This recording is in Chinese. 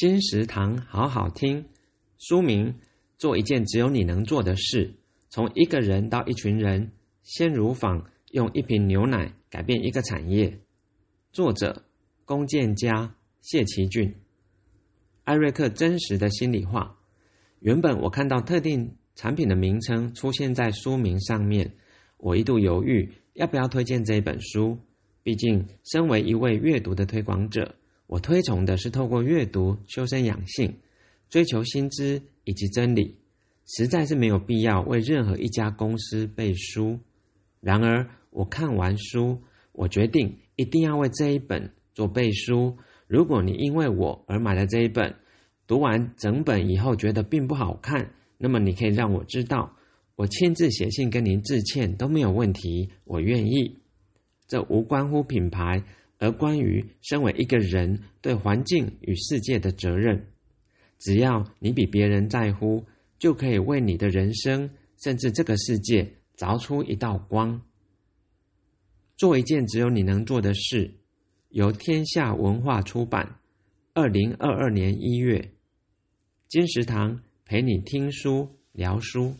金石堂好好听，书名：做一件只有你能做的事。从一个人到一群人，鲜乳坊用一瓶牛奶改变一个产业。作者：龚建家、谢其俊。艾瑞克真实的心里话。原本我看到特定产品的名称出现在书名上面，我一度犹豫要不要推荐这一本书。毕竟，身为一位阅读的推广者。我推崇的是透过阅读修身养性，追求新知以及真理，实在是没有必要为任何一家公司背书。然而，我看完书，我决定一定要为这一本做背书。如果你因为我而买了这一本，读完整本以后觉得并不好看，那么你可以让我知道，我亲自写信跟您致歉都没有问题，我愿意。这无关乎品牌。而关于身为一个人对环境与世界的责任，只要你比别人在乎，就可以为你的人生甚至这个世界凿出一道光。做一件只有你能做的事，由天下文化出版，二零二二年一月。金石堂陪你听书聊书。